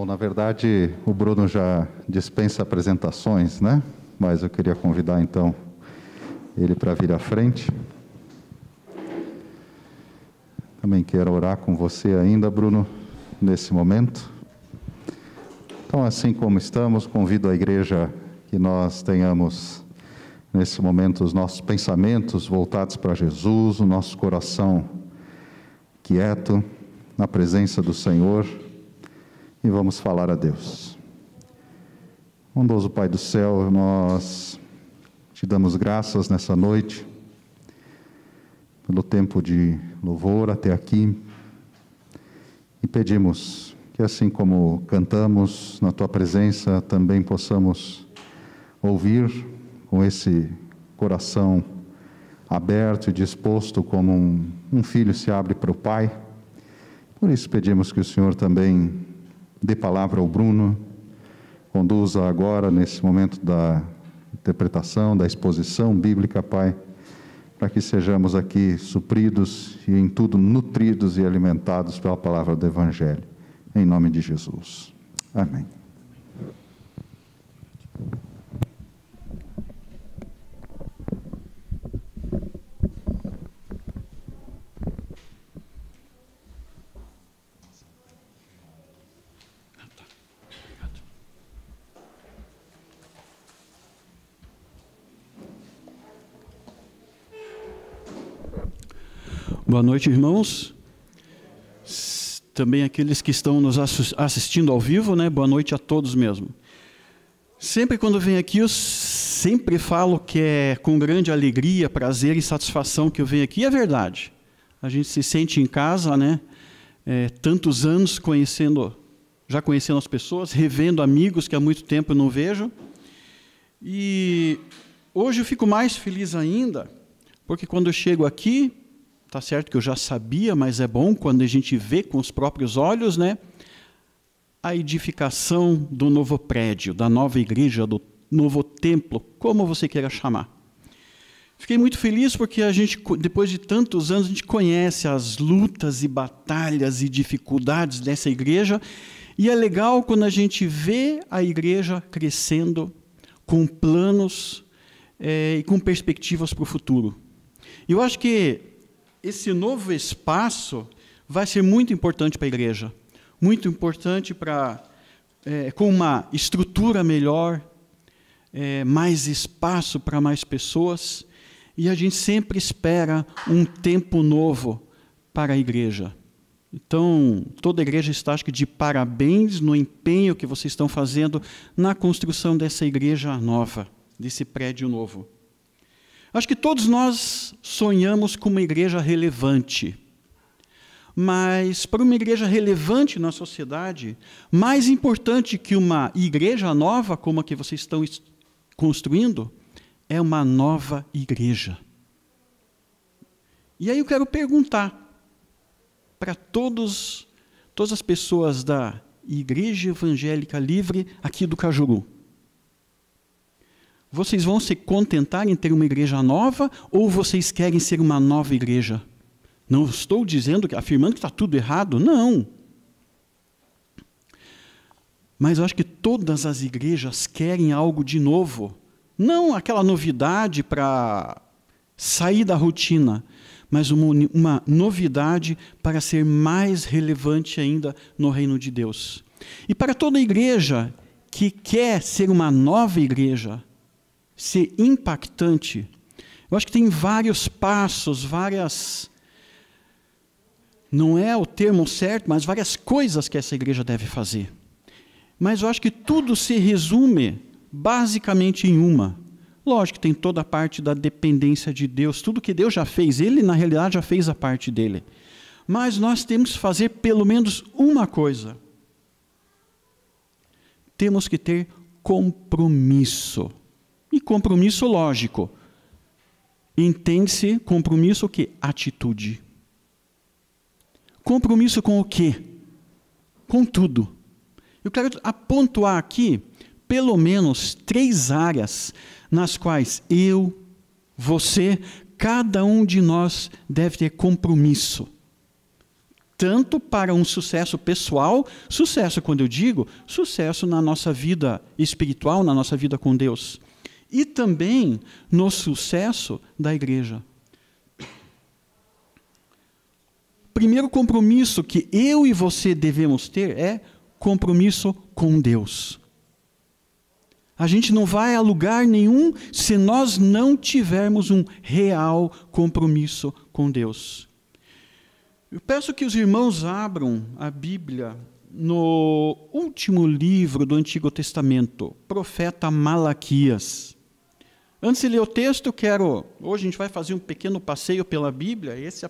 Bom, na verdade, o Bruno já dispensa apresentações, né? Mas eu queria convidar então ele para vir à frente. Também quero orar com você ainda, Bruno, nesse momento. Então, assim como estamos, convido a igreja que nós tenhamos nesse momento os nossos pensamentos voltados para Jesus, o nosso coração quieto na presença do Senhor e vamos falar a Deus. Bondoso Pai do céu, nós te damos graças nessa noite pelo tempo de louvor até aqui e pedimos que, assim como cantamos na tua presença, também possamos ouvir com esse coração aberto e disposto, como um, um filho se abre para o Pai. Por isso pedimos que o Senhor também dê palavra ao Bruno, conduza agora nesse momento da interpretação, da exposição bíblica, Pai, para que sejamos aqui supridos e em tudo nutridos e alimentados pela palavra do Evangelho. Em nome de Jesus. Amém. Boa noite, irmãos. Também aqueles que estão nos assistindo ao vivo, né? Boa noite a todos mesmo. Sempre quando venho aqui, eu sempre falo que é com grande alegria, prazer e satisfação que eu venho aqui. E é verdade. A gente se sente em casa, né? É, tantos anos conhecendo, já conhecendo as pessoas, revendo amigos que há muito tempo eu não vejo. E hoje eu fico mais feliz ainda, porque quando eu chego aqui, Tá certo que eu já sabia, mas é bom quando a gente vê com os próprios olhos, né? A edificação do novo prédio, da nova igreja, do novo templo, como você queira chamar. Fiquei muito feliz porque a gente, depois de tantos anos, a gente conhece as lutas e batalhas e dificuldades dessa igreja, e é legal quando a gente vê a igreja crescendo com planos é, e com perspectivas para o futuro. Eu acho que esse novo espaço vai ser muito importante para a igreja, muito importante para é, com uma estrutura melhor, é, mais espaço para mais pessoas, e a gente sempre espera um tempo novo para a igreja. Então, toda a igreja está acho que, de parabéns no empenho que vocês estão fazendo na construção dessa igreja nova, desse prédio novo. Acho que todos nós sonhamos com uma igreja relevante. Mas para uma igreja relevante na sociedade, mais importante que uma igreja nova como a que vocês estão construindo, é uma nova igreja. E aí eu quero perguntar para todos, todas as pessoas da Igreja Evangélica Livre aqui do Cajuru. Vocês vão se contentar em ter uma igreja nova ou vocês querem ser uma nova igreja? Não estou dizendo, afirmando que está tudo errado, não. Mas eu acho que todas as igrejas querem algo de novo. Não aquela novidade para sair da rotina, mas uma, uma, novidade para ser mais relevante ainda no reino de Deus. E para toda igreja que quer ser uma nova igreja, ser impactante, eu acho que tem vários passos, várias. Não é o termo certo, mas várias coisas que essa igreja deve fazer. Mas eu acho que tudo se resume basicamente em uma. Lógico que tem toda a parte da dependência de Deus, tudo que Deus já fez, Ele na realidade já fez a parte dele. Mas nós temos que fazer pelo menos uma coisa. Temos que ter compromisso. E compromisso lógico. Entende-se compromisso o que? Atitude. Compromisso com o quê? Com tudo. Eu quero apontar aqui pelo menos três áreas nas quais eu, você, cada um de nós deve ter compromisso. tanto para um sucesso pessoal, sucesso, quando eu digo, sucesso na nossa vida espiritual, na nossa vida com Deus, e também no sucesso da igreja. Primeiro compromisso que eu e você devemos ter é compromisso com Deus. A gente não vai a lugar nenhum se nós não tivermos um real compromisso com Deus. Eu peço que os irmãos abram a Bíblia no último livro do Antigo Testamento, profeta Malaquias. Antes de ler o texto, quero. Hoje a gente vai fazer um pequeno passeio pela Bíblia. Esse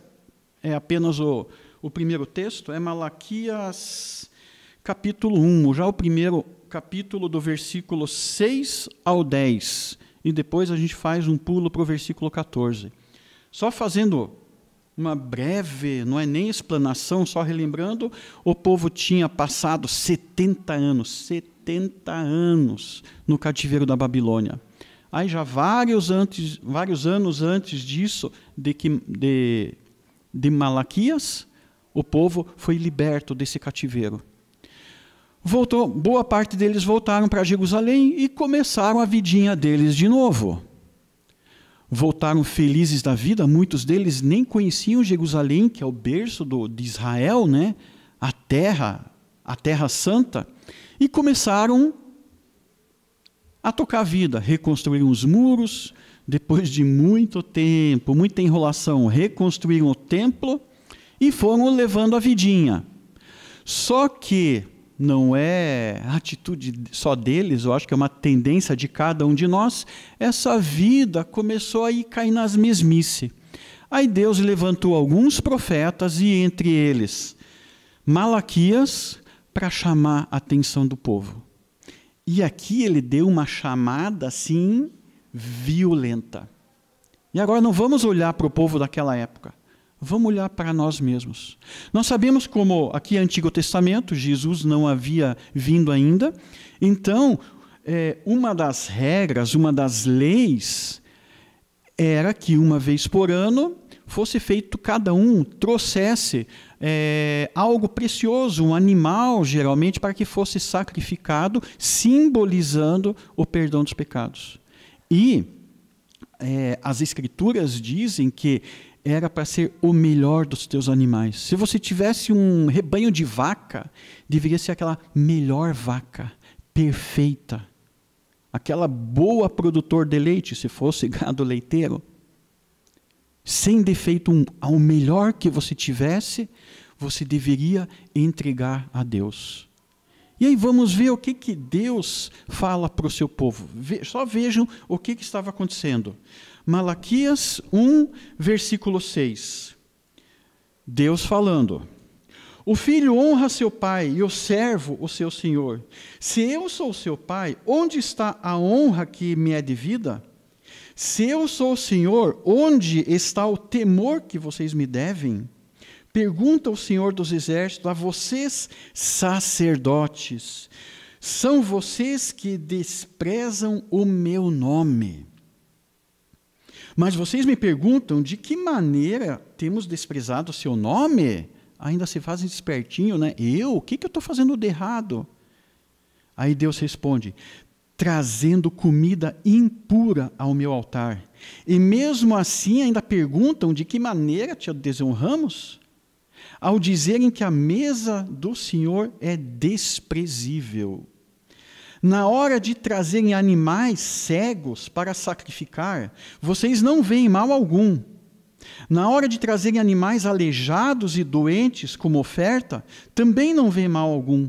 é apenas o, o primeiro texto, é Malaquias capítulo 1, já o primeiro capítulo do versículo 6 ao 10. E depois a gente faz um pulo para o versículo 14. Só fazendo uma breve, não é nem explanação, só relembrando, o povo tinha passado 70 anos, 70 anos no cativeiro da Babilônia. Aí já vários, antes, vários anos antes disso, de, que, de, de Malaquias, o povo foi liberto desse cativeiro. Voltou, boa parte deles voltaram para Jerusalém e começaram a vidinha deles de novo voltaram felizes da vida, muitos deles nem conheciam Jerusalém, que é o berço do, de Israel, né? a terra, a terra santa, e começaram a tocar a vida, reconstruíram os muros, depois de muito tempo, muita enrolação, reconstruíram o templo e foram levando a vidinha. Só que não é atitude só deles, eu acho que é uma tendência de cada um de nós, essa vida começou a ir cair nas mesmice. Aí Deus levantou alguns profetas, e entre eles Malaquias, para chamar a atenção do povo. E aqui ele deu uma chamada assim violenta. E agora não vamos olhar para o povo daquela época. Vamos olhar para nós mesmos. Nós sabemos como aqui é Antigo Testamento, Jesus não havia vindo ainda. Então, é, uma das regras, uma das leis, era que uma vez por ano fosse feito, cada um trouxesse é, algo precioso, um animal, geralmente, para que fosse sacrificado, simbolizando o perdão dos pecados. E é, as Escrituras dizem que era para ser o melhor dos teus animais. Se você tivesse um rebanho de vaca, deveria ser aquela melhor vaca, perfeita. Aquela boa produtor de leite, se fosse gado leiteiro. Sem defeito, um, ao melhor que você tivesse, você deveria entregar a Deus. E aí vamos ver o que, que Deus fala para o seu povo. Só vejam o que, que estava acontecendo. Malaquias 1, versículo 6. Deus falando: O filho honra seu pai e o servo o seu senhor. Se eu sou seu pai, onde está a honra que me é devida? Se eu sou o senhor, onde está o temor que vocês me devem? Pergunta o Senhor dos Exércitos a vocês, sacerdotes: são vocês que desprezam o meu nome. Mas vocês me perguntam de que maneira temos desprezado o seu nome? Ainda se fazem espertinho, né? Eu? O que, que eu estou fazendo de errado? Aí Deus responde: trazendo comida impura ao meu altar. E mesmo assim ainda perguntam de que maneira te desonramos? Ao dizerem que a mesa do Senhor é desprezível. Na hora de trazerem animais cegos para sacrificar, vocês não veem mal algum. Na hora de trazerem animais aleijados e doentes como oferta, também não veem mal algum.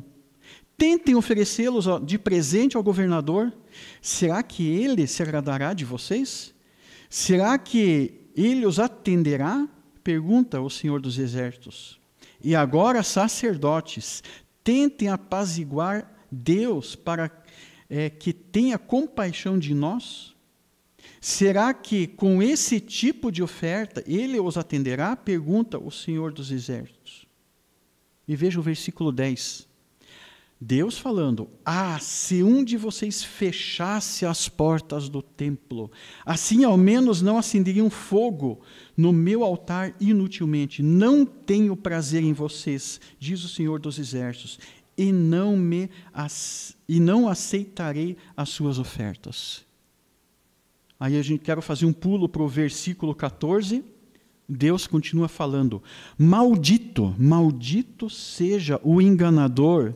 Tentem oferecê-los de presente ao governador. Será que ele se agradará de vocês? Será que ele os atenderá? Pergunta o Senhor dos Exércitos. E agora, sacerdotes, tentem apaziguar Deus para é, que tenha compaixão de nós? Será que com esse tipo de oferta ele os atenderá? Pergunta o Senhor dos Exércitos. E veja o versículo 10. Deus falando: Ah, se um de vocês fechasse as portas do templo, assim ao menos não acenderiam fogo no meu altar inutilmente. Não tenho prazer em vocês, diz o Senhor dos Exércitos, e não me e não aceitarei as suas ofertas. Aí a gente quer fazer um pulo para o versículo 14. Deus continua falando: Maldito, maldito seja o enganador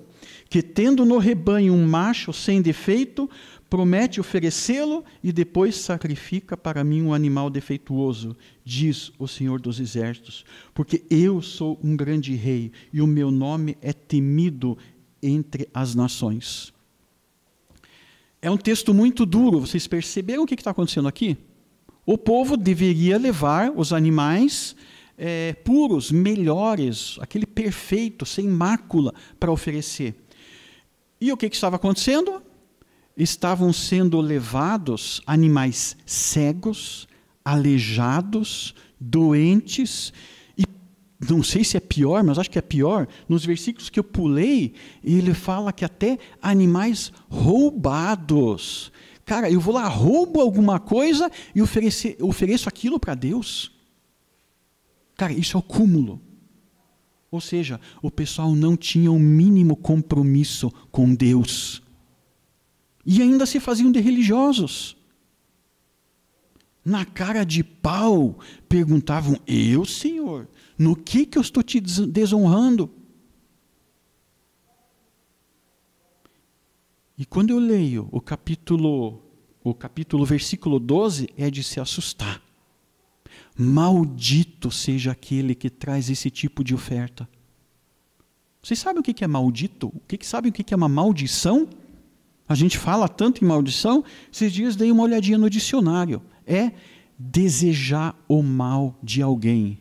que, tendo no rebanho um macho sem defeito, promete oferecê-lo e depois sacrifica para mim um animal defeituoso, diz o Senhor dos Exércitos, porque eu sou um grande rei e o meu nome é temido entre as nações. É um texto muito duro, vocês perceberam o que está acontecendo aqui? O povo deveria levar os animais é, puros, melhores, aquele perfeito, sem mácula, para oferecer. E o que, que estava acontecendo? Estavam sendo levados animais cegos, aleijados, doentes, e não sei se é pior, mas acho que é pior, nos versículos que eu pulei, ele fala que até animais roubados. Cara, eu vou lá, roubo alguma coisa e ofereço aquilo para Deus. Cara, isso é o cúmulo. Ou seja, o pessoal não tinha o um mínimo compromisso com Deus. E ainda se faziam de religiosos. Na cara de pau, perguntavam: Eu, Senhor, no que, que eu estou te desonrando? E quando eu leio o capítulo, o capítulo versículo 12, é de se assustar. Maldito seja aquele que traz esse tipo de oferta. Vocês sabem o que é maldito? O que sabem o que é uma maldição? A gente fala tanto em maldição, esses dias dei uma olhadinha no dicionário. É desejar o mal de alguém.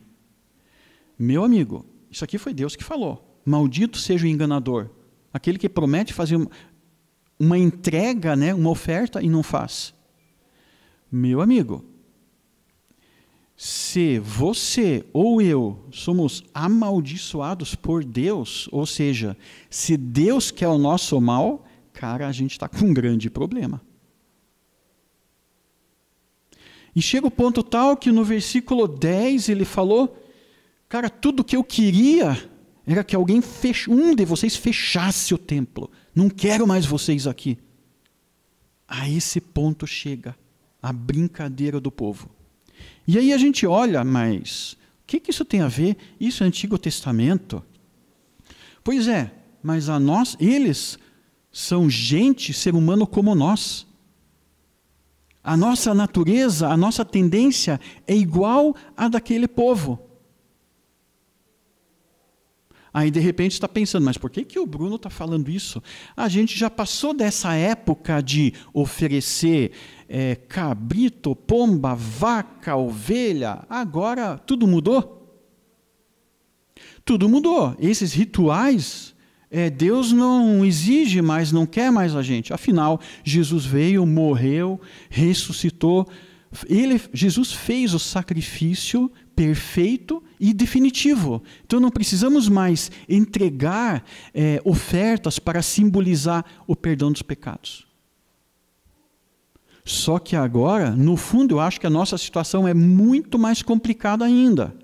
Meu amigo, isso aqui foi Deus que falou. Maldito seja o enganador, aquele que promete fazer uma entrega, né, uma oferta e não faz. Meu amigo, se você ou eu somos amaldiçoados por Deus, ou seja, se Deus quer o nosso mal, cara, a gente está com um grande problema. E chega o ponto tal que no versículo 10 ele falou: Cara, tudo que eu queria era que alguém fech... um de vocês fechasse o templo. Não quero mais vocês aqui. A esse ponto chega a brincadeira do povo. E aí a gente olha, mas o que, que isso tem a ver? Isso é Antigo Testamento? Pois é, mas a nós, eles são gente, ser humano como nós. A nossa natureza, a nossa tendência é igual à daquele povo. Aí de repente está pensando, mas por que, que o Bruno está falando isso? A gente já passou dessa época de oferecer é, cabrito, pomba, vaca, ovelha. Agora tudo mudou. Tudo mudou. Esses rituais, é, Deus não exige mais, não quer mais a gente. Afinal, Jesus veio, morreu, ressuscitou. Ele, Jesus fez o sacrifício perfeito e definitivo. Então não precisamos mais entregar é, ofertas para simbolizar o perdão dos pecados. Só que agora, no fundo, eu acho que a nossa situação é muito mais complicada ainda.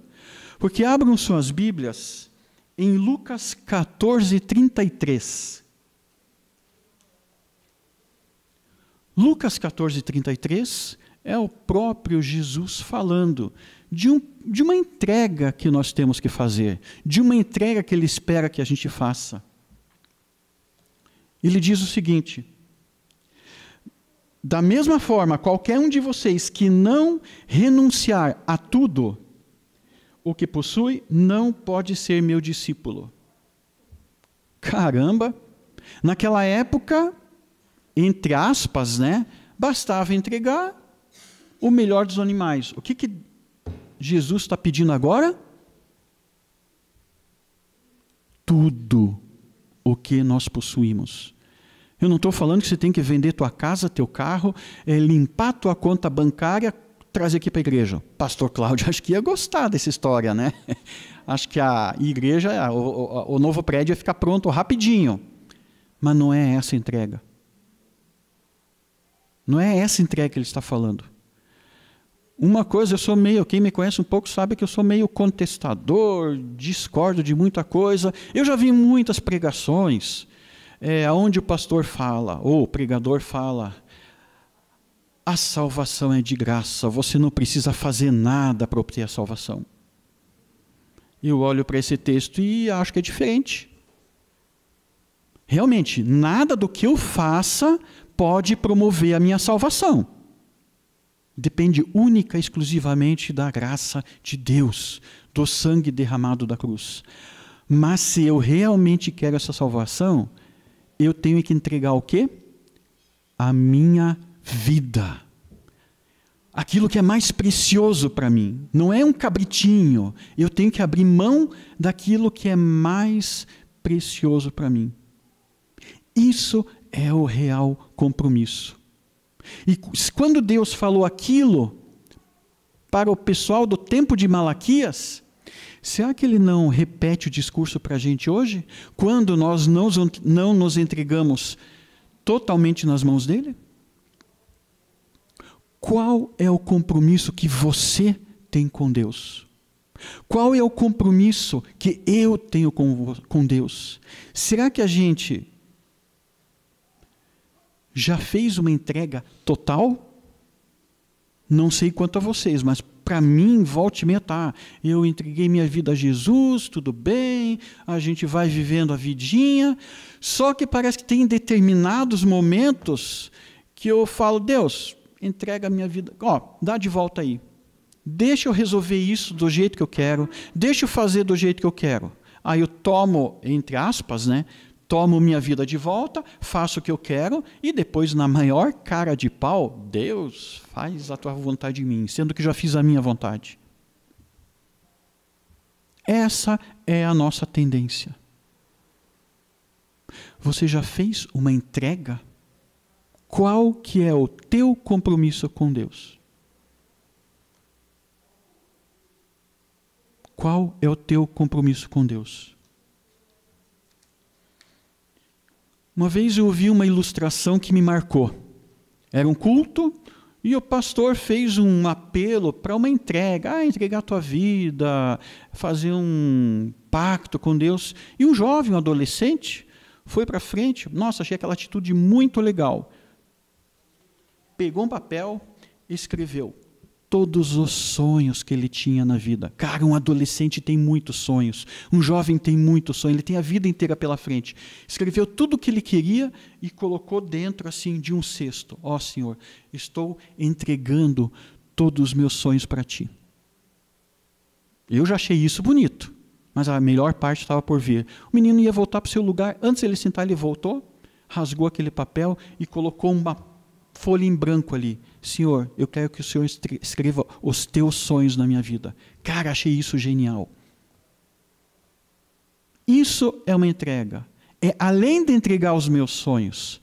Porque abram suas Bíblias em Lucas 14, 33. Lucas 14, 33 é o próprio Jesus falando de, um, de uma entrega que nós temos que fazer, de uma entrega que Ele espera que a gente faça. Ele diz o seguinte: da mesma forma, qualquer um de vocês que não renunciar a tudo o que possui, não pode ser meu discípulo. Caramba! Naquela época, entre aspas, né, bastava entregar o melhor dos animais. O que, que Jesus está pedindo agora? Tudo o que nós possuímos. Eu não estou falando que você tem que vender tua casa, teu carro, é, limpar tua conta bancária, trazer aqui para a igreja. Pastor Cláudio, acho que ia gostar dessa história, né? Acho que a igreja, o, o, o novo prédio ia ficar pronto rapidinho. Mas não é essa entrega. Não é essa entrega que ele está falando. Uma coisa, eu sou meio, quem me conhece um pouco sabe que eu sou meio contestador, discordo de muita coisa. Eu já vi muitas pregações é, onde o pastor fala, ou o pregador fala, a salvação é de graça, você não precisa fazer nada para obter a salvação. Eu olho para esse texto e acho que é diferente. Realmente, nada do que eu faça pode promover a minha salvação depende única e exclusivamente da graça de Deus, do sangue derramado da cruz. Mas se eu realmente quero essa salvação, eu tenho que entregar o quê? A minha vida. Aquilo que é mais precioso para mim. Não é um cabritinho. Eu tenho que abrir mão daquilo que é mais precioso para mim. Isso é o real compromisso. E quando Deus falou aquilo para o pessoal do tempo de Malaquias, será que ele não repete o discurso para a gente hoje? Quando nós não, não nos entregamos totalmente nas mãos dele? Qual é o compromisso que você tem com Deus? Qual é o compromisso que eu tenho com, com Deus? Será que a gente já fez uma entrega total? Não sei quanto a vocês, mas para mim, volte e tá. Eu entreguei minha vida a Jesus, tudo bem, a gente vai vivendo a vidinha. Só que parece que tem determinados momentos que eu falo, Deus, entrega a minha vida, ó, dá de volta aí. Deixa eu resolver isso do jeito que eu quero, deixa eu fazer do jeito que eu quero. Aí eu tomo, entre aspas, né, tomo minha vida de volta, faço o que eu quero e depois, na maior cara de pau, Deus faz a tua vontade em mim, sendo que já fiz a minha vontade. Essa é a nossa tendência. Você já fez uma entrega? Qual que é o teu compromisso com Deus? Qual é o teu compromisso com Deus? Uma vez eu ouvi uma ilustração que me marcou. Era um culto e o pastor fez um apelo para uma entrega, ah, entregar a tua vida, fazer um pacto com Deus. E um jovem, um adolescente, foi para frente. Nossa, achei aquela atitude muito legal. Pegou um papel, escreveu: todos os sonhos que ele tinha na vida. Cara, um adolescente tem muitos sonhos, um jovem tem muitos sonhos, ele tem a vida inteira pela frente. Escreveu tudo o que ele queria e colocou dentro assim de um cesto. Ó oh, Senhor, estou entregando todos os meus sonhos para ti. Eu já achei isso bonito, mas a melhor parte estava por vir. O menino ia voltar para o seu lugar, antes ele sentar, ele voltou, rasgou aquele papel e colocou uma folha em branco ali. Senhor, eu quero que o Senhor escreva os teus sonhos na minha vida. Cara, achei isso genial. Isso é uma entrega. É além de entregar os meus sonhos,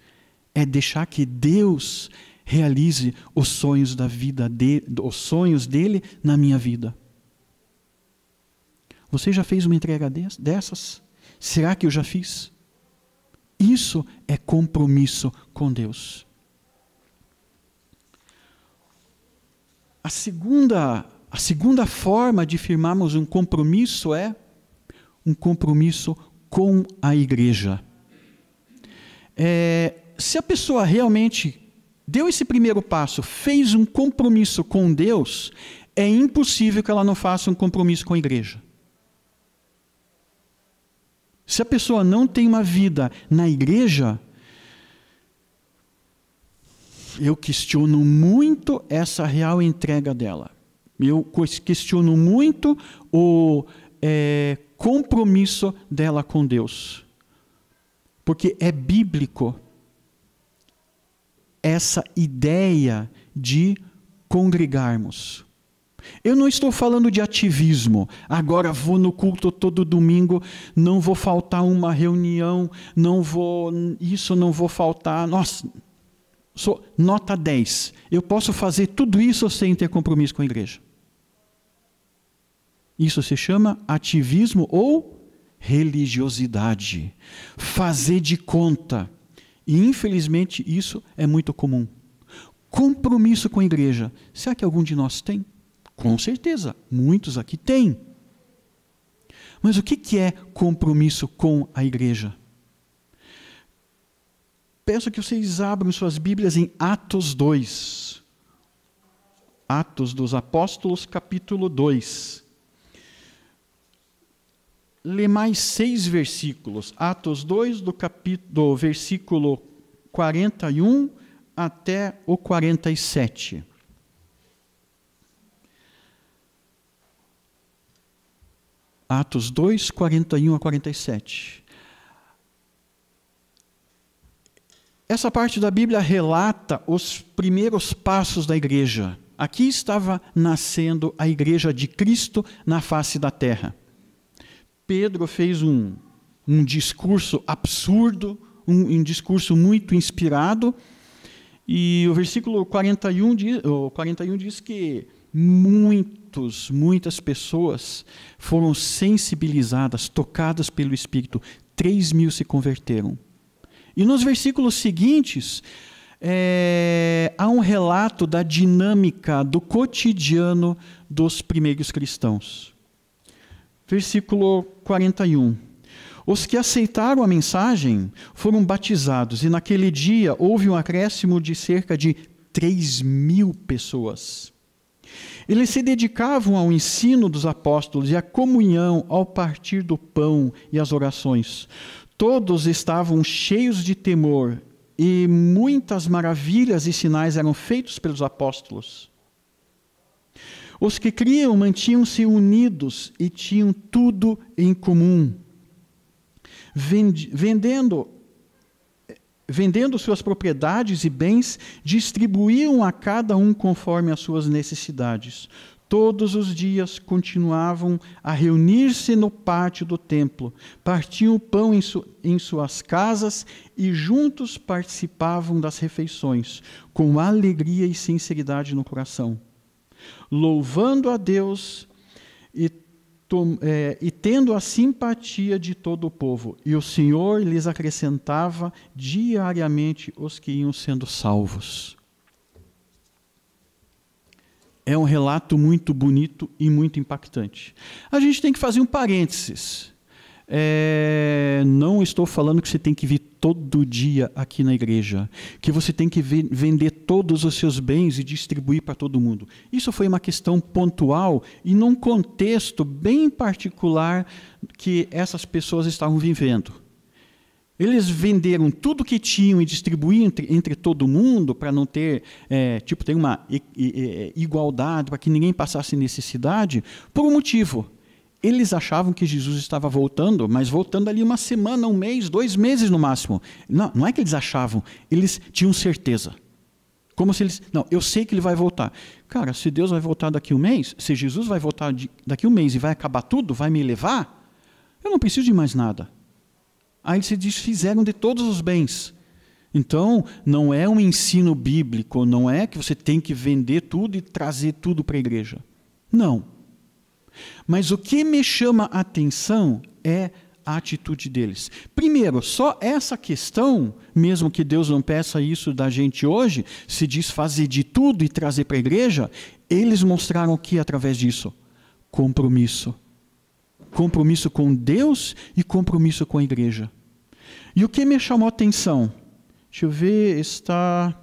é deixar que Deus realize os sonhos da vida dele, os sonhos dele na minha vida. Você já fez uma entrega dessas? Será que eu já fiz? Isso é compromisso com Deus. A segunda, a segunda forma de firmarmos um compromisso é um compromisso com a igreja. É, se a pessoa realmente deu esse primeiro passo, fez um compromisso com Deus, é impossível que ela não faça um compromisso com a igreja. Se a pessoa não tem uma vida na igreja, eu questiono muito essa real entrega dela. Eu questiono muito o é, compromisso dela com Deus. Porque é bíblico essa ideia de congregarmos. Eu não estou falando de ativismo. Agora vou no culto todo domingo, não vou faltar uma reunião, não vou isso não vou faltar. Nossa, sou nota 10. Eu posso fazer tudo isso sem ter compromisso com a igreja. Isso se chama ativismo ou religiosidade, fazer de conta. E infelizmente isso é muito comum. Compromisso com a igreja. Será que algum de nós tem? Com certeza, muitos aqui têm. Mas o que é compromisso com a igreja? Peço que vocês abram suas Bíblias em Atos 2. Atos dos Apóstolos, capítulo 2. Lê mais seis versículos. Atos 2, do, capítulo, do versículo 41 até o 47. Atos 2, 41 a 47. Essa parte da Bíblia relata os primeiros passos da igreja. Aqui estava nascendo a igreja de Cristo na face da terra. Pedro fez um, um discurso absurdo, um, um discurso muito inspirado, e o versículo 41 diz, o 41 diz que muitos, muitas pessoas foram sensibilizadas, tocadas pelo Espírito. Três mil se converteram. E nos versículos seguintes, é, há um relato da dinâmica do cotidiano dos primeiros cristãos. Versículo 41. Os que aceitaram a mensagem foram batizados, e naquele dia houve um acréscimo de cerca de 3 mil pessoas. Eles se dedicavam ao ensino dos apóstolos e à comunhão, ao partir do pão e às orações. Todos estavam cheios de temor e muitas maravilhas e sinais eram feitos pelos apóstolos. Os que criam mantinham-se unidos e tinham tudo em comum. Vendendo vendendo suas propriedades e bens, distribuíam a cada um conforme as suas necessidades. Todos os dias continuavam a reunir-se no pátio do templo, partiam o pão em, su em, suas casas e juntos participavam das refeições, com alegria e sinceridade no coração, louvando a Deus e é, e tendo a simpatia de todo o povo. E o Senhor lhes acrescentava diariamente os que iam sendo salvos. É um relato muito bonito e muito impactante. A gente tem que fazer um parênteses. É, não estou falando que você tem que vir todo dia aqui na igreja, que você tem que vender todos os seus bens e distribuir para todo mundo. Isso foi uma questão pontual e num contexto bem particular que essas pessoas estavam vivendo. Eles venderam tudo que tinham e distribuíram entre, entre todo mundo para não ter, é, tipo, ter uma igualdade, para que ninguém passasse necessidade, por um motivo eles achavam que Jesus estava voltando, mas voltando ali uma semana, um mês, dois meses no máximo. Não, não é que eles achavam, eles tinham certeza. Como se eles. Não, eu sei que ele vai voltar. Cara, se Deus vai voltar daqui um mês, se Jesus vai voltar daqui um mês e vai acabar tudo, vai me levar, eu não preciso de mais nada. Aí eles se desfizeram de todos os bens. Então, não é um ensino bíblico, não é que você tem que vender tudo e trazer tudo para a igreja. Não. Mas o que me chama a atenção é a atitude deles. Primeiro, só essa questão, mesmo que Deus não peça isso da gente hoje, se desfazer de tudo e trazer para a igreja, eles mostraram o que através disso? Compromisso. Compromisso com Deus e compromisso com a igreja. E o que me chamou a atenção? Deixa eu ver, está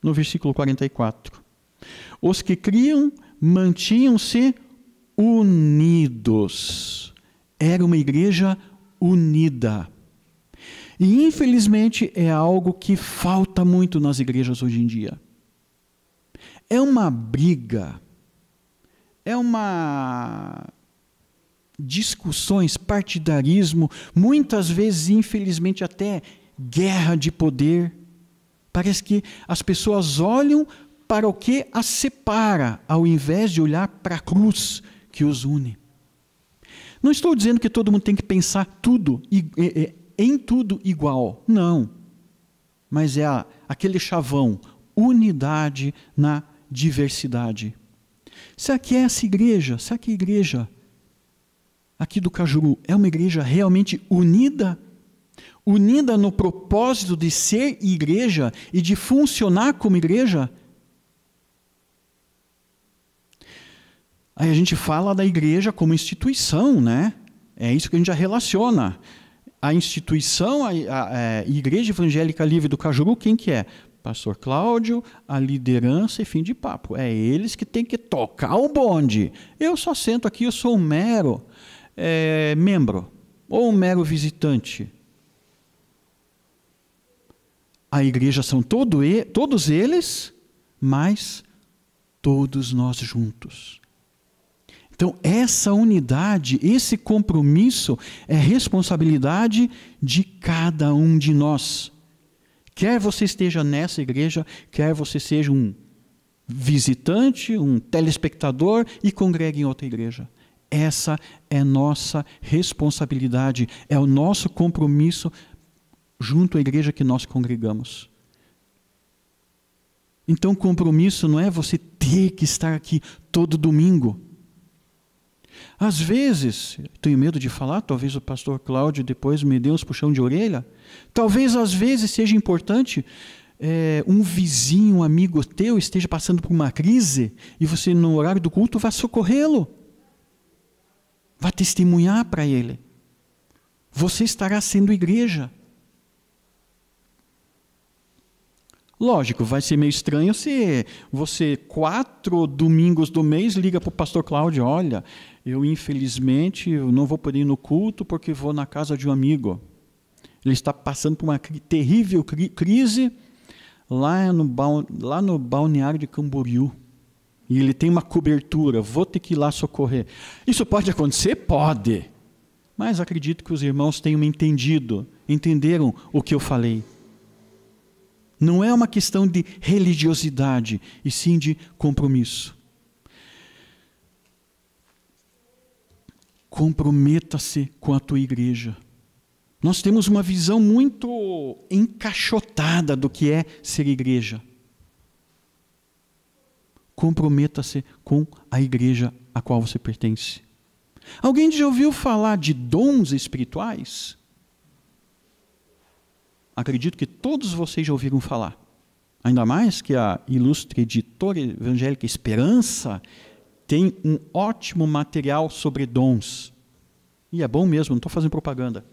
no versículo 44. Os que criam mantinham-se unidos. Era uma igreja unida. E infelizmente é algo que falta muito nas igrejas hoje em dia. É uma briga, é uma discussões, partidarismo, muitas vezes, infelizmente, até guerra de poder. Parece que as pessoas olham para o que as separa, ao invés de olhar para a cruz que os une. Não estou dizendo que todo mundo tem que pensar tudo em tudo igual. Não. Mas é aquele chavão, unidade na diversidade. Será que é essa igreja? Será que a igreja aqui do Cajuru é uma igreja realmente unida? Unida no propósito de ser igreja e de funcionar como igreja? Aí a gente fala da igreja como instituição, né? É isso que a gente já relaciona. A instituição, a, a, a é, Igreja Evangélica Livre do Cajuru, quem que é? Pastor Cláudio, a liderança e fim de papo. É eles que têm que tocar o bonde. Eu só sento aqui, eu sou um mero é, membro ou um mero visitante. A igreja são todo e, todos eles, mas todos nós juntos. Então, essa unidade, esse compromisso é responsabilidade de cada um de nós. Quer você esteja nessa igreja, quer você seja um visitante, um telespectador e congregue em outra igreja. Essa é nossa responsabilidade, é o nosso compromisso junto à igreja que nós congregamos. Então, compromisso não é você ter que estar aqui todo domingo. Às vezes, tenho medo de falar, talvez o pastor Cláudio depois me dê uns puxão de orelha. Talvez às vezes seja importante é, um vizinho, um amigo teu esteja passando por uma crise e você, no horário do culto, vá socorrê-lo. Vá testemunhar para ele. Você estará sendo igreja. Lógico, vai ser meio estranho se você, quatro domingos do mês, liga para o pastor Cláudio: olha, eu infelizmente não vou poder ir no culto porque vou na casa de um amigo. Ele está passando por uma terrível crise lá no, lá no balneário de Camboriú. E ele tem uma cobertura, vou ter que ir lá socorrer. Isso pode acontecer? Pode. Mas acredito que os irmãos tenham entendido, entenderam o que eu falei. Não é uma questão de religiosidade, e sim de compromisso. Comprometa-se com a tua igreja. Nós temos uma visão muito encaixotada do que é ser igreja. Comprometa-se com a igreja a qual você pertence. Alguém já ouviu falar de dons espirituais? Acredito que todos vocês já ouviram falar. Ainda mais que a ilustre editora evangélica Esperança tem um ótimo material sobre dons. E é bom mesmo, não estou fazendo propaganda.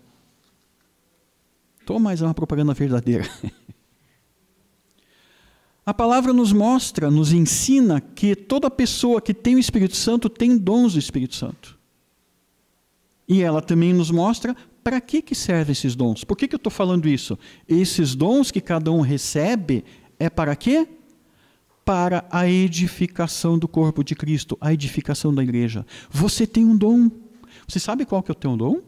Estou, mas é uma propaganda verdadeira. A palavra nos mostra, nos ensina que toda pessoa que tem o Espírito Santo tem dons do Espírito Santo. E ela também nos mostra para que, que servem esses dons. Por que, que eu estou falando isso? Esses dons que cada um recebe é para quê? para a edificação do corpo de Cristo, a edificação da igreja. Você tem um dom. Você sabe qual que é o teu dom?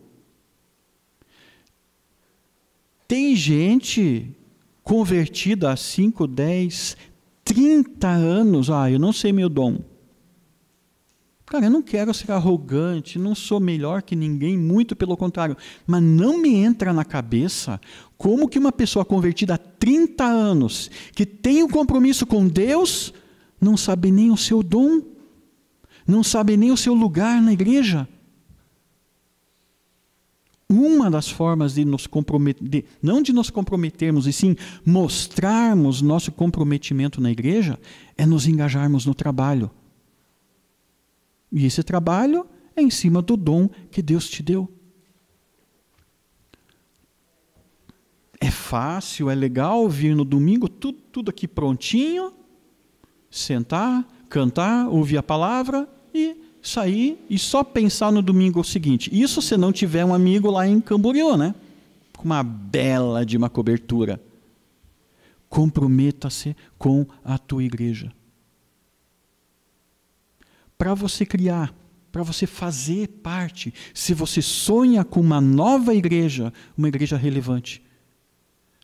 Tem gente convertida há 5, 10, 30 anos. Ah, eu não sei meu dom. Cara, eu não quero ser arrogante, não sou melhor que ninguém, muito pelo contrário. Mas não me entra na cabeça como que uma pessoa convertida há 30 anos, que tem um compromisso com Deus, não sabe nem o seu dom, não sabe nem o seu lugar na igreja. Uma das formas de nos comprometer, não de nos comprometermos, e sim mostrarmos nosso comprometimento na igreja, é nos engajarmos no trabalho. E esse trabalho é em cima do dom que Deus te deu. É fácil, é legal vir no domingo, tudo, tudo aqui prontinho, sentar, cantar, ouvir a palavra e sair e só pensar no domingo seguinte. Isso se não tiver um amigo lá em Camboriú, né? Com uma bela de uma cobertura. Comprometa-se com a tua igreja para você criar, para você fazer parte. Se você sonha com uma nova igreja, uma igreja relevante,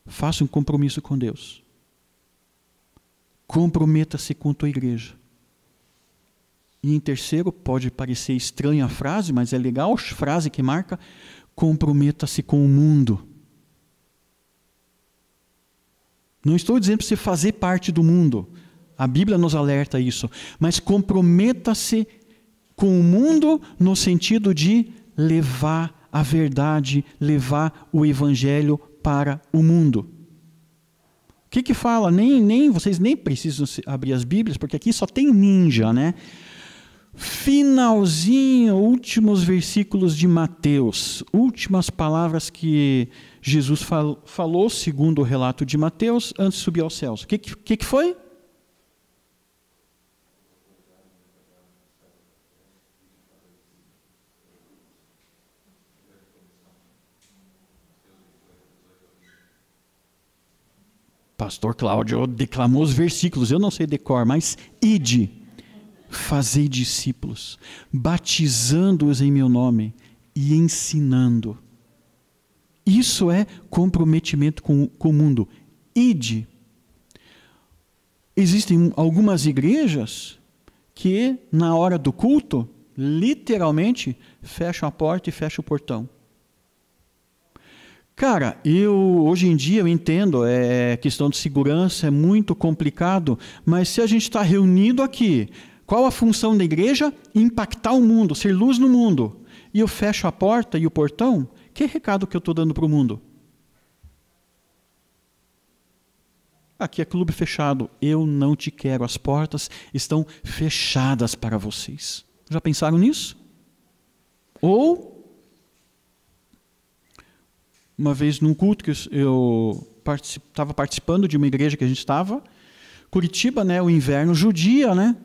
faça um compromisso com Deus. Comprometa-se com a tua igreja. E em terceiro, pode parecer estranha a frase, mas é legal, frase que marca: comprometa-se com o mundo. Não estou dizendo para você fazer parte do mundo. A Bíblia nos alerta isso. Mas comprometa-se com o mundo no sentido de levar a verdade, levar o evangelho para o mundo. O que que fala? Nem, nem vocês nem precisam abrir as Bíblias, porque aqui só tem ninja, né? Finalzinho, últimos versículos de Mateus, últimas palavras que Jesus fal, falou, segundo o relato de Mateus, antes de subir aos céus. O que, que, que foi? Pastor Cláudio declamou os versículos, eu não sei decor, mas ide, fazei discípulos, batizando-os em meu nome e ensinando. Isso é comprometimento com, com o mundo. Ide. Existem algumas igrejas que, na hora do culto, literalmente fecham a porta e fecham o portão. Cara, eu hoje em dia eu entendo, é questão de segurança, é muito complicado, mas se a gente está reunido aqui, qual a função da igreja? Impactar o mundo, ser luz no mundo. E eu fecho a porta e o portão, que recado que eu estou dando para o mundo? Aqui é clube fechado, eu não te quero, as portas estão fechadas para vocês. Já pensaram nisso? Ou uma vez num culto que eu estava participando de uma igreja que a gente estava, Curitiba, né, o inverno judia, né?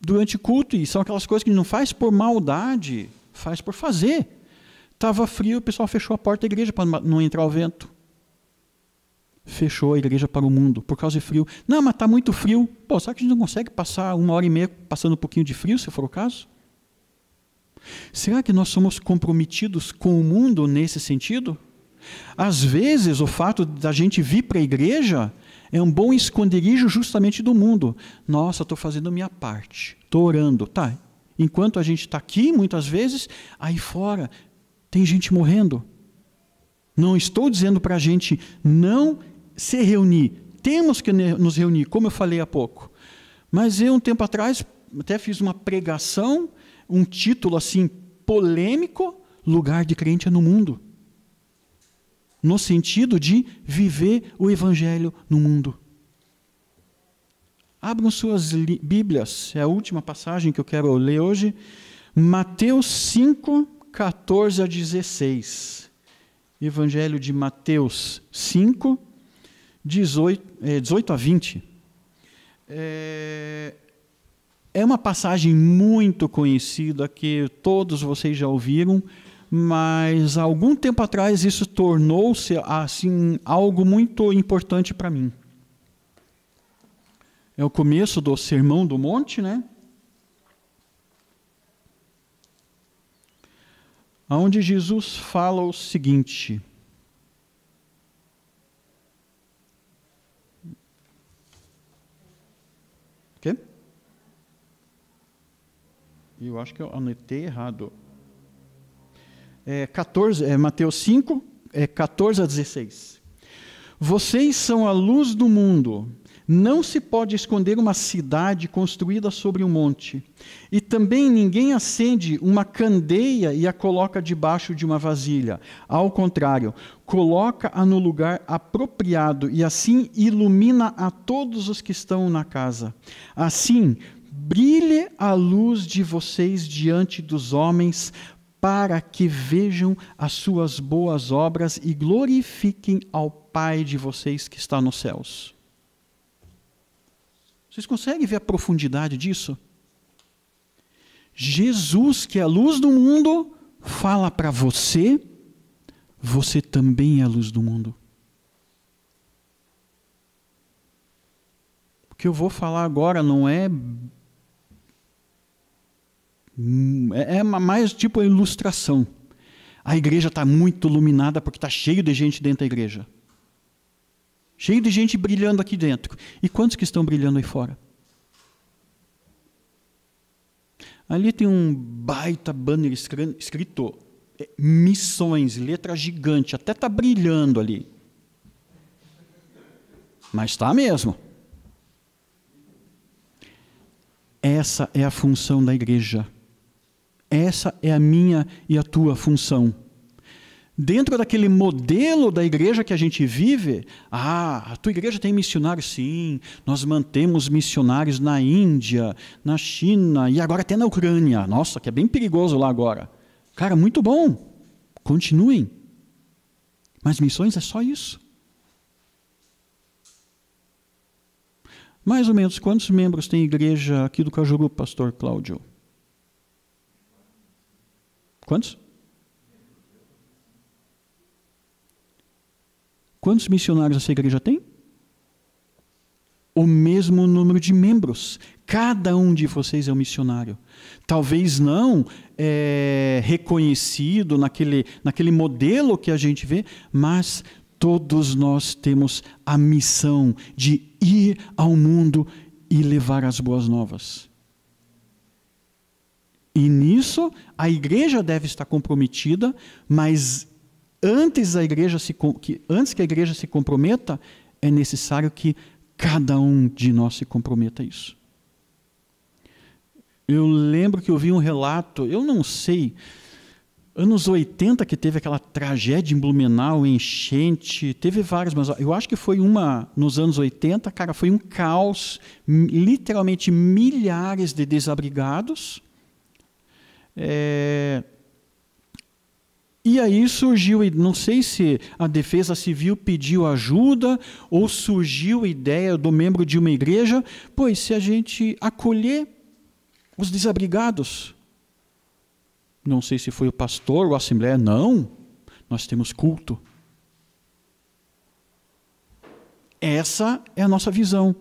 Durante o culto, e são aquelas coisas que não faz por maldade, faz por fazer. Estava frio, o pessoal fechou a porta da igreja para não entrar o vento. Fechou a igreja para o mundo, por causa de frio. Não, mas está muito frio. Pô, será que a gente não consegue passar uma hora e meia passando um pouquinho de frio, se for o caso? Será que nós somos comprometidos com o mundo nesse sentido? Às vezes, o fato da gente vir para a igreja é um bom esconderijo justamente do mundo. Nossa, estou fazendo minha parte, estou orando. Tá, enquanto a gente está aqui, muitas vezes, aí fora tem gente morrendo. Não estou dizendo para a gente não se reunir. Temos que nos reunir, como eu falei há pouco. Mas eu, um tempo atrás, até fiz uma pregação um título assim polêmico, lugar de crente é no mundo. No sentido de viver o evangelho no mundo. Abram suas Bíblias, é a última passagem que eu quero ler hoje. Mateus 5, 14 a 16. Evangelho de Mateus 5, 18, é, 18 a 20. É, é uma passagem muito conhecida que todos vocês já ouviram, mas algum tempo atrás isso tornou-se assim algo muito importante para mim. É o começo do Sermão do Monte, né? Onde Jesus fala o seguinte: E eu acho que eu anotei errado. É 14, é Mateus 5, é 14 a 16. Vocês são a luz do mundo. Não se pode esconder uma cidade construída sobre um monte. E também ninguém acende uma candeia e a coloca debaixo de uma vasilha. Ao contrário, coloca-a no lugar apropriado e assim ilumina a todos os que estão na casa. Assim, brilhe a luz de vocês diante dos homens, para que vejam as suas boas obras e glorifiquem ao Pai de vocês que está nos céus. Vocês conseguem ver a profundidade disso? Jesus, que é a luz do mundo, fala para você, você também é a luz do mundo. O que eu vou falar agora não é é, é mais tipo a ilustração. A igreja está muito iluminada porque está cheio de gente dentro da igreja. Cheio de gente brilhando aqui dentro. E quantos que estão brilhando aí fora? Ali tem um baita banner escrito é, missões, letra gigante, até está brilhando ali. Mas está mesmo. Essa é a função da igreja Essa é a minha e a tua função. Dentro daquele modelo da igreja que a gente vive, ah, a tua igreja tem missionários? Sim, nós mantemos missionários na Índia, na China e agora até na Ucrânia. Nossa, que é bem perigoso lá agora. Cara, muito bom. Continuem. Mas missões é só isso. Mais ou menos quantos membros tem igreja aqui do Cajuru, pastor Cláudio? Quantos? Quantos missionários essa igreja tem? O mesmo número de membros. Cada um de vocês é um missionário. Talvez não é, reconhecido naquele, naquele modelo que a gente vê, mas todos nós temos a missão de ir ao mundo e levar as boas novas. E nisso a igreja deve estar comprometida, mas antes, a igreja se, que, antes que a igreja se comprometa, é necessário que cada um de nós se comprometa a isso. Eu lembro que eu vi um relato, eu não sei, anos 80 que teve aquela tragédia em Blumenau, enchente, teve várias, mas eu acho que foi uma nos anos 80, cara, foi um caos, literalmente milhares de desabrigados, é... E aí surgiu, não sei se a Defesa Civil pediu ajuda ou surgiu a ideia do membro de uma igreja, pois se a gente acolher os desabrigados, não sei se foi o pastor ou a assembleia, não, nós temos culto. Essa é a nossa visão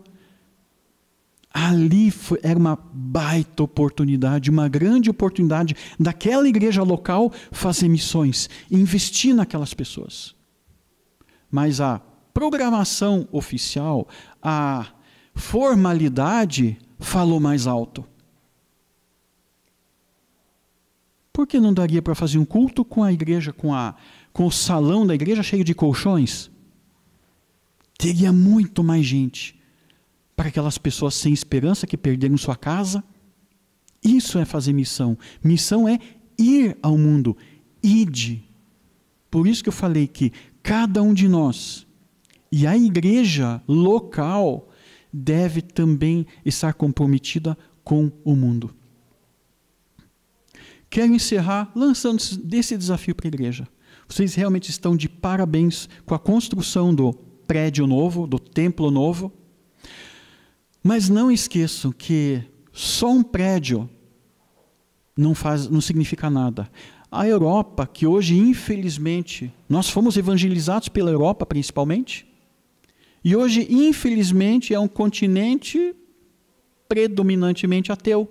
ali foi, era uma baita oportunidade, uma grande oportunidade daquela igreja local fazer missões, investir naquelas pessoas. Mas a programação oficial, a formalidade falou mais alto. Por que não daria para fazer um culto com a igreja, com, a, com o salão da igreja cheio de colchões? Teria muito mais gente para aquelas pessoas sem esperança que perderam sua casa. Isso é fazer missão. Missão é ir ao mundo. Ide. Por isso que eu falei que cada um de nós e a igreja local deve também estar comprometida com o mundo. Quero encerrar lançando desse desafio para a igreja. Vocês realmente estão de parabéns com a construção do prédio novo, do templo novo. Mas não esqueçam que só um prédio não, faz, não significa nada. A Europa, que hoje, infelizmente, nós fomos evangelizados pela Europa principalmente, e hoje, infelizmente, é um continente predominantemente ateu.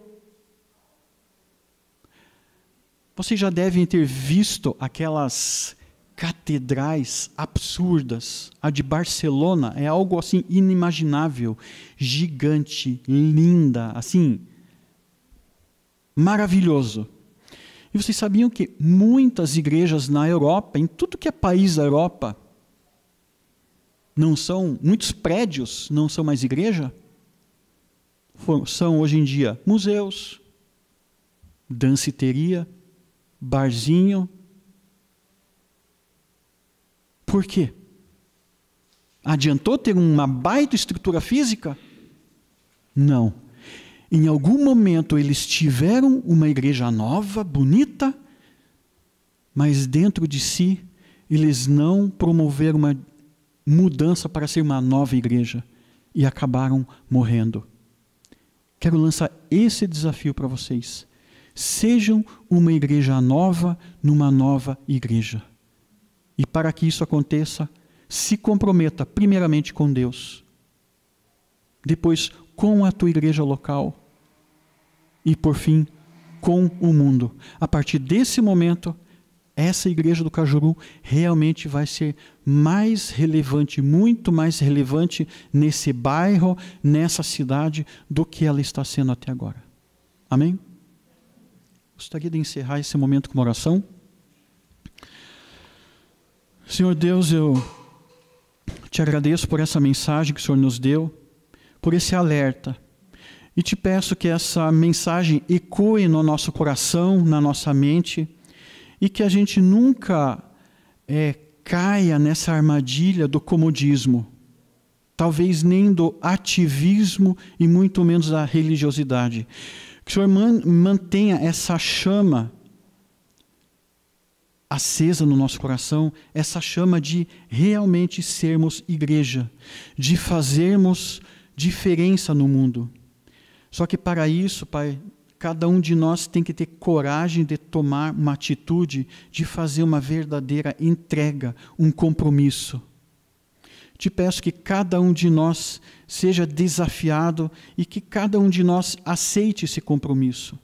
Vocês já devem ter visto aquelas catedrais absurdas. A de Barcelona é algo assim inimaginável, gigante, linda, assim, maravilhoso. E vocês sabiam que muitas igrejas na Europa, em tudo que é país da Europa, não são, muitos prédios não são mais igreja? São hoje em dia museus, danciteria, barzinho, por quê? Adiantou ter uma baita estrutura física? Não. Em algum momento eles tiveram uma igreja nova, bonita, mas dentro de si eles não promoveram uma mudança para ser uma nova igreja e acabaram morrendo. Quero lançar esse desafio para vocês. Sejam uma igreja nova numa nova igreja. E para que isso aconteça, se comprometa primeiramente com Deus, depois com a tua igreja local e, por fim, com o mundo. A partir desse momento, essa igreja do Cajuru realmente vai ser mais relevante, muito mais relevante nesse bairro, nessa cidade, do que ela está sendo até agora. Amém? Gostaria de encerrar esse momento com uma oração. Senhor Deus, eu te agradeço por essa mensagem que o Senhor nos deu, por esse alerta E te peço que essa mensagem ecoe no nosso coração, na nossa mente, e que a gente nunca é, caia nessa armadilha do comodismo, talvez nem do ativismo e muito menos da religiosidade. Que o Senhor mantenha essa chama acesa no nosso coração, essa chama de realmente sermos igreja, de fazermos diferença no mundo. Só que para isso, Pai, cada um de nós tem que ter coragem de tomar uma atitude, de fazer uma verdadeira entrega, um compromisso. Te peço que cada um de nós seja desafiado e que cada um de nós aceite esse compromisso.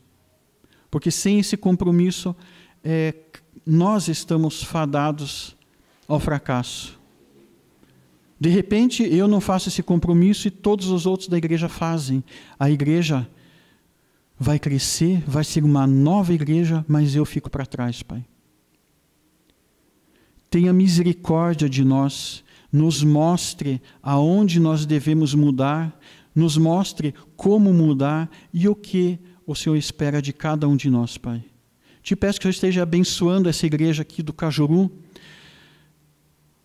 Porque sem esse compromisso, é, nós estamos fadados ao fracasso. De repente, eu não faço esse compromisso e todos os outros da igreja fazem. A igreja vai crescer, vai ser uma nova igreja, mas eu fico para trás, Pai. Tenha misericórdia de nós, nos mostre aonde nós devemos mudar, nos mostre como mudar e o que o Senhor espera de cada um de nós, Pai. Te peço que eu esteja abençoando essa igreja aqui do Cajuru,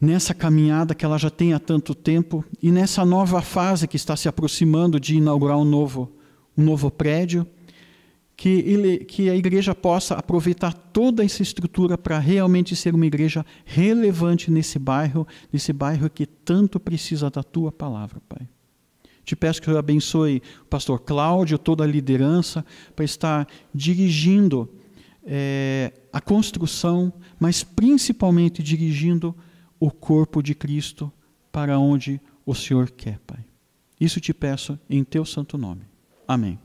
nessa caminhada que ela já tem há tanto tempo e nessa nova fase que está se aproximando de inaugurar um novo, um novo prédio, que, ele, que a igreja possa aproveitar toda essa estrutura para realmente ser uma igreja relevante nesse bairro, nesse bairro que tanto precisa da tua palavra, Pai. Te peço que eu abençoe o pastor Cláudio, toda a liderança, para estar dirigindo é, a construção, mas principalmente dirigindo o corpo de Cristo para onde o Senhor quer, Pai. Isso te peço em teu santo nome. Amém.